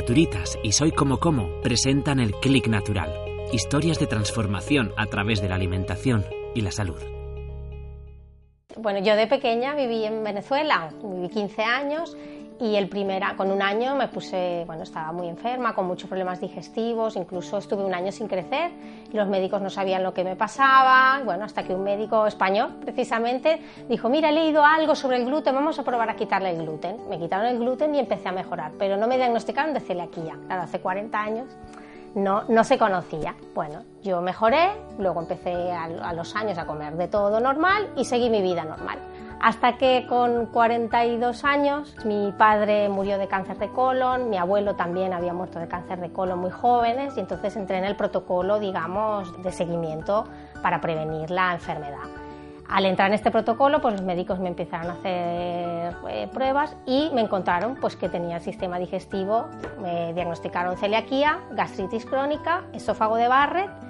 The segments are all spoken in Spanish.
Naturitas y Soy Como Como presentan el Click Natural, historias de transformación a través de la alimentación y la salud. Bueno, yo de pequeña viví en Venezuela, viví 15 años y el primer, con un año me puse, bueno, estaba muy enferma, con muchos problemas digestivos, incluso estuve un año sin crecer y los médicos no sabían lo que me pasaba, bueno, hasta que un médico español precisamente dijo, mira, he leído algo sobre el gluten, vamos a probar a quitarle el gluten. Me quitaron el gluten y empecé a mejorar, pero no me diagnosticaron de celiaquía, claro, hace 40 años no, no se conocía. Bueno, yo mejoré, luego empecé a, a los años a comer de todo normal y seguí mi vida normal. Hasta que con 42 años mi padre murió de cáncer de colon, mi abuelo también había muerto de cáncer de colon muy jóvenes y entonces entré en el protocolo, digamos, de seguimiento para prevenir la enfermedad. Al entrar en este protocolo, pues los médicos me empezaron a hacer eh, pruebas y me encontraron pues, que tenía el sistema digestivo, me diagnosticaron celiaquía, gastritis crónica, esófago de Barrett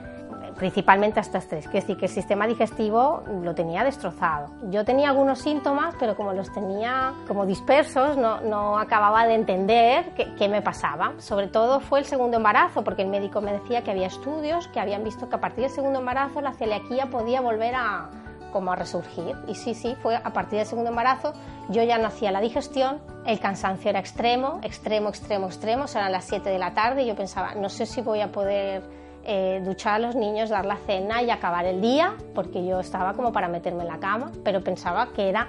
principalmente estas tres, que es decir, que el sistema digestivo lo tenía destrozado. Yo tenía algunos síntomas, pero como los tenía como dispersos, no, no acababa de entender qué, qué, me pasaba. Sobre todo fue el segundo embarazo, porque el médico me decía que había estudios que habían visto que a partir del segundo embarazo la celiaquía podía volver a como a resurgir. Y sí, sí, fue a partir del segundo embarazo, yo ya no hacía la digestión, el cansancio era extremo, extremo, extremo, extremo, eran las 7 de la tarde y yo pensaba, no sé si voy a poder eh, duchar a los niños, dar la cena y acabar el día, porque yo estaba como para meterme en la cama, pero pensaba que era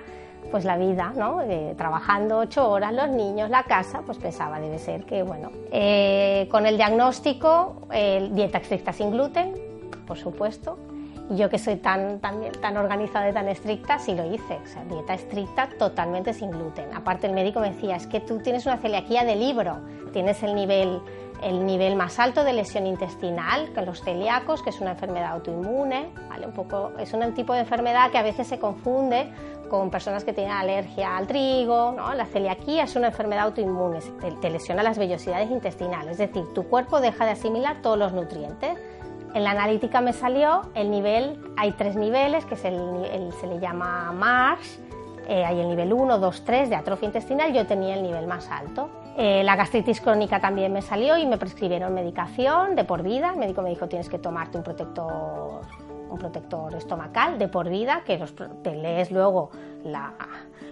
pues la vida, ¿no? trabajando ocho horas, los niños, la casa, pues pensaba, debe ser que, bueno. Eh, con el diagnóstico, eh, dieta estricta sin gluten, por supuesto. Yo que soy tan, tan, tan organizada y tan estricta, sí lo hice. Sea, dieta estricta totalmente sin gluten. Aparte el médico me decía, es que tú tienes una celiaquía de libro, tienes el nivel el nivel más alto de lesión intestinal que los celíacos, que es una enfermedad autoinmune, ¿vale? un poco, es un tipo de enfermedad que a veces se confunde con personas que tienen alergia al trigo. ¿no? La celiaquía es una enfermedad autoinmune, te, lesiona las vellosidades intestinales, es decir, tu cuerpo deja de asimilar todos los nutrientes. En la analítica me salió el nivel, hay tres niveles, que se le llama MARSH, eh, hay el nivel 1, 2, 3 de atrofia intestinal, yo tenía el nivel más alto. Eh, la gastritis crónica también me salió y me prescribieron medicación de por vida. El médico me dijo tienes que tomarte un protector, un protector estomacal de por vida, que los, te lees luego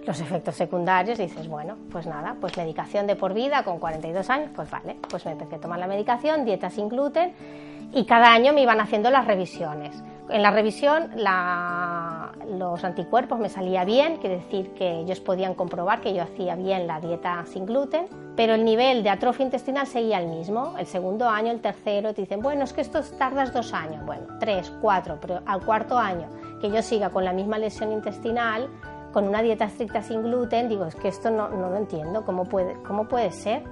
los efectos secundarios y dices, bueno, pues nada, pues medicación de por vida con 42 años, pues vale, pues me empecé a tomar la medicación, dieta sin gluten y cada año me iban haciendo las revisiones. En la revisión los anticuerpos me salía bien, quiere decir que ellos podían comprobar que yo hacía bien la dieta sin gluten, pero el nivel de atrofia intestinal seguía el mismo. El segundo año, el tercero, te dicen, bueno, es que esto tardas dos años, bueno, tres, cuatro, pero al cuarto año que yo siga con la misma lesión intestinal, con una dieta estricta sin gluten, digo, es que esto no, no lo entiendo, ¿cómo puede, ¿cómo puede ser?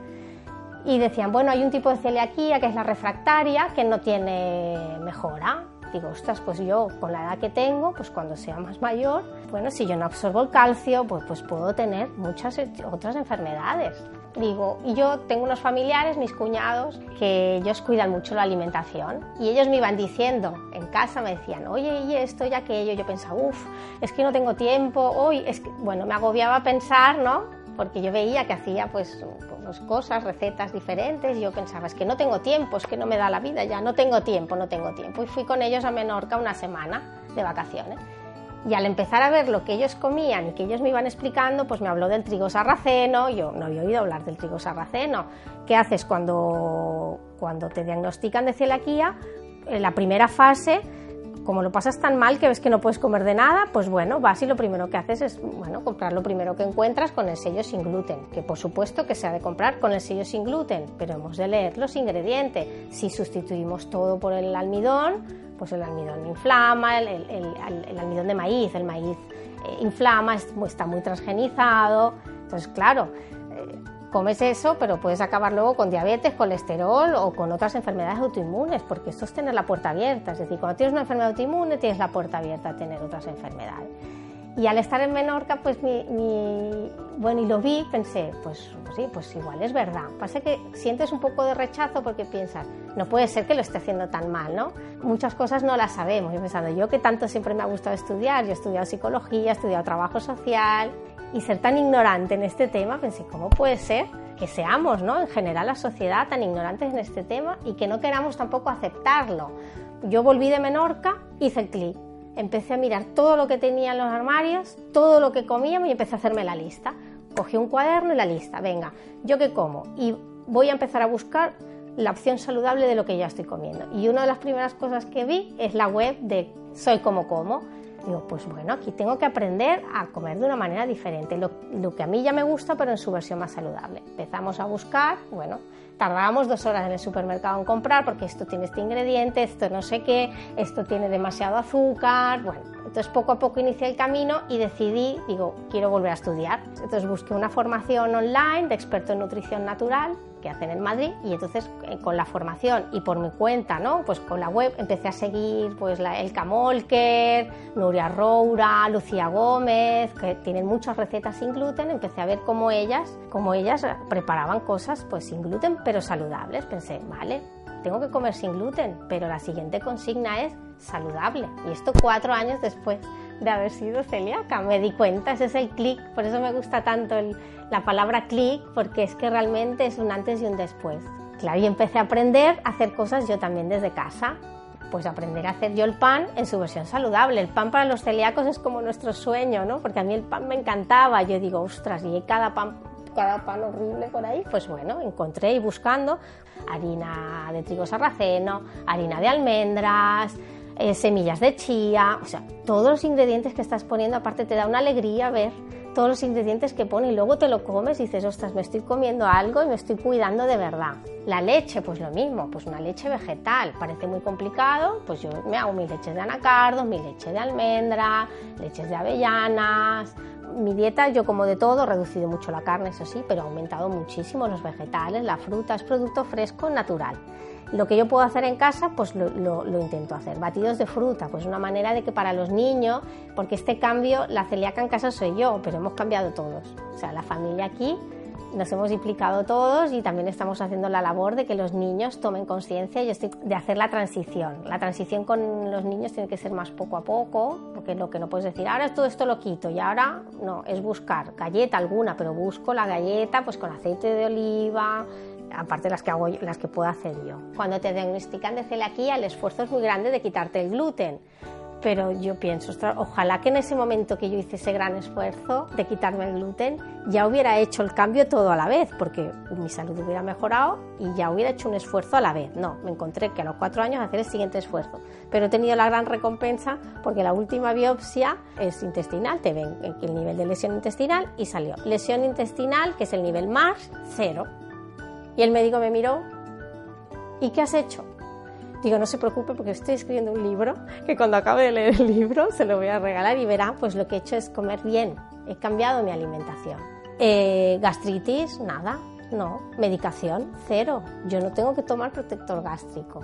Y decían, bueno, hay un tipo de celiaquía que es la refractaria, que no tiene mejora. Digo, ostras, pues yo con la edad que tengo, pues cuando sea más mayor, bueno, si yo no absorbo el calcio, pues, pues puedo tener muchas otras enfermedades. Digo, yo tengo unos familiares, mis cuñados, que ellos cuidan mucho la alimentación y ellos me iban diciendo, en casa me decían, oye, y esto y aquello, yo pensaba, uff, es que no tengo tiempo, hoy, es bueno, me agobiaba pensar, ¿no? Porque yo veía que hacía pues pues, cosas, recetas diferentes. Y yo pensaba, es que no tengo tiempo, es que no me da la vida ya, no tengo tiempo, no tengo tiempo. Y fui con ellos a Menorca una semana de vacaciones. Y al empezar a ver lo que ellos comían y que ellos me iban explicando, pues me habló del trigo sarraceno. Yo no había oído hablar del trigo sarraceno. ¿Qué haces cuando, cuando te diagnostican de celiaquía? En la primera fase como lo pasas tan mal que ves que no puedes comer de nada, pues bueno, vas y lo primero que haces es, bueno, comprar lo primero que encuentras con el sello sin gluten, que por supuesto que se ha de comprar con el sello sin gluten, pero hemos de leer los ingredientes. Si sustituimos todo por el almidón, pues el almidón inflama, el, el, almidón de maíz, el maíz eh, inflama, está muy transgenizado, entonces claro, comes eso, pero puedes acabar luego con diabetes, colesterol o con otras enfermedades autoinmunes, porque esto es tener la puerta abierta. Es decir, cuando tienes una enfermedad autoinmune, tienes la puerta abierta a tener otras enfermedades. Y al estar en Menorca, pues mi, mi, bueno, y lo vi, pensé, pues, pues, sí, pues igual es verdad. Pasa que sientes un poco de rechazo porque piensas, no puede ser que lo esté haciendo tan mal, ¿no? Muchas cosas no las sabemos. Yo pensando, yo que tanto siempre me ha gustado estudiar, yo he estudiado psicología, he estudiado trabajo social, y ser tan ignorante en este tema, pensé, ¿cómo puede ser que seamos, ¿no? En general la sociedad tan ignorantes en este tema y que no queramos tampoco aceptarlo. Yo volví de Menorca, hice el clic, empecé a mirar todo lo que tenía en los armarios, todo lo que comíamos y empecé a hacerme la lista. Cogí un cuaderno y la lista, venga, ¿yo qué como? Y voy a empezar a buscar la opción saludable de lo que ya estoy comiendo. Y una de las primeras cosas que vi es la web de Soy como como Digo, pues bueno, aquí tengo que aprender a comer de una manera diferente, lo, lo, que a mí ya me gusta, pero en su versión más saludable. Empezamos a buscar, bueno, tardábamos dos horas en el supermercado en comprar porque esto tiene este ingrediente, esto no sé qué, esto tiene demasiado azúcar, bueno, entonces poco a poco inicié el camino y decidí, digo, quiero volver a estudiar. Entonces busqué una formación online de experto en nutrición natural que hacen en Madrid y entonces eh, con la formación y por mi cuenta, ¿no? Pues con la web empecé a seguir pues la, el Camolker, Nuria Roura, Lucía Gómez, que tienen muchas recetas sin gluten, empecé a ver cómo ellas, cómo ellas preparaban cosas pues sin gluten pero saludables. Pensé, vale, tengo que comer sin gluten, pero la siguiente consigna es saludable. Y esto cuatro años después de haber sido celíaca. Me di cuenta, ese es el clic, por eso me gusta tanto la palabra clic, porque es que realmente es un antes y un después. Claro, y empecé a aprender a hacer cosas yo también desde casa. Pues aprender a hacer yo el pan en su versión saludable. El pan para los celíacos es como nuestro sueño, ¿no? Porque a mí el pan me encantaba. Yo digo, ostras, y cada pan cada pan horrible por ahí, pues bueno, encontré y buscando harina de trigo sarraceno, harina de almendras, eh, semillas de chía, o sea, todos los ingredientes que estás poniendo, aparte te da una alegría ver todos los ingredientes que pone y luego te lo comes y dices, ostras, me estoy comiendo algo y me estoy cuidando de verdad. La leche, pues lo mismo, pues una leche vegetal, parece muy complicado, pues yo me hago mi leche de anacardos, mi leche de almendra, leches de avellanas, mi dieta yo como de todo, he reducido mucho la carne, eso sí, pero he aumentado muchísimo los vegetales, la fruta, es producto fresco, natural. Lo que yo puedo hacer en casa, pues lo, intento hacer. Batidos de fruta, pues una manera de que para los niños, porque este cambio, la celíaca en casa soy yo, pero hemos cambiado todos. O sea, la familia aquí nos hemos implicado todos y también estamos haciendo la labor de que los niños tomen conciencia y de hacer la transición. La transición con los niños tiene que ser más poco a poco, porque lo que no puedes decir, ahora todo esto lo quito y ahora no, es buscar galleta alguna, pero busco la galleta pues con aceite de oliva, aparte las que hago las que puedo hacer yo. Cuando te diagnostican de celiaquía, el esfuerzo es muy grande de quitarte el gluten. Pero yo pienso, ojalá que en ese momento que yo hice ese gran esfuerzo de quitarme el gluten, ya hubiera hecho el cambio todo a la vez, porque mi salud hubiera mejorado y ya hubiera hecho un esfuerzo a la vez. No, me encontré que a los cuatro años hacer el siguiente esfuerzo. Pero he tenido la gran recompensa porque la última biopsia es intestinal, te ven el nivel de lesión intestinal y salió. Lesión intestinal, que es el nivel más, cero y el médico me miró, ¿y qué has hecho? Digo, no se preocupe porque estoy escribiendo un libro que cuando acabe de leer el libro se lo voy a regalar y verá, pues lo que he hecho es comer bien, he cambiado mi alimentación. Eh, gastritis, nada, no. Medicación, cero. Yo no tengo que tomar protector gástrico.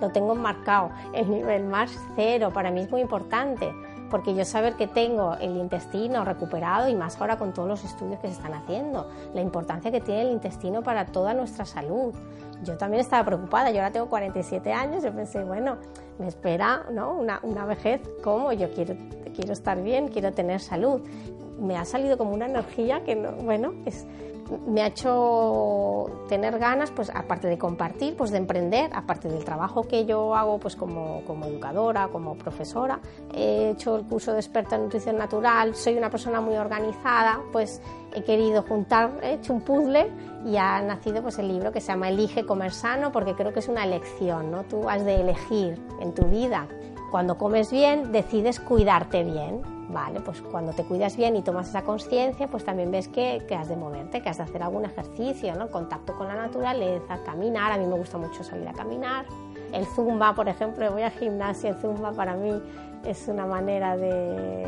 Lo tengo marcado, el nivel más cero, para mí es muy importante porque yo saber que tengo el intestino recuperado y más ahora con todos los estudios que se están haciendo, la importancia que tiene el intestino para toda nuestra salud. Yo también estaba preocupada, yo ahora tengo 47 años, yo pensé, bueno, me espera ¿no? una, una vejez, ¿cómo? Yo quiero, quiero estar bien, quiero tener salud. Me ha salido como una energía que, no, bueno, es, me ha hecho tener ganas, pues aparte de compartir, pues de emprender, aparte del trabajo que yo hago pues como, como educadora, como profesora, he hecho el curso de experta en nutrición natural, soy una persona muy organizada, pues he querido juntar, he hecho un puzzle y ha nacido pues el libro que se llama Elige comer sano porque creo que es una elección, ¿no? Tú has de elegir en tu vida. Cuando comes bien, decides cuidarte bien, Vale, pues cuando te cuidas bien y tomas esa conciencia, pues también ves que, que, has de moverte, que has de hacer algún ejercicio, ¿no? Contacto con la naturaleza, caminar, a mí me gusta mucho salir a caminar. El zumba, por ejemplo, voy al gimnasio, el zumba para mí es una manera de,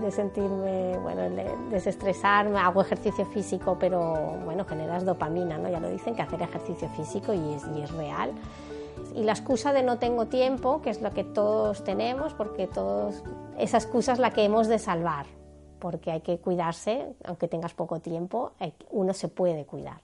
de, sentirme, bueno, de desestresarme, hago ejercicio físico, pero bueno, generas dopamina, ¿no? Ya lo dicen que hacer ejercicio físico y es, y es real. Y la excusa de no tengo tiempo, que es lo que todos tenemos, porque todos, esa excusa es la que hemos de salvar, porque hay que cuidarse, aunque tengas poco tiempo, uno se puede cuidar.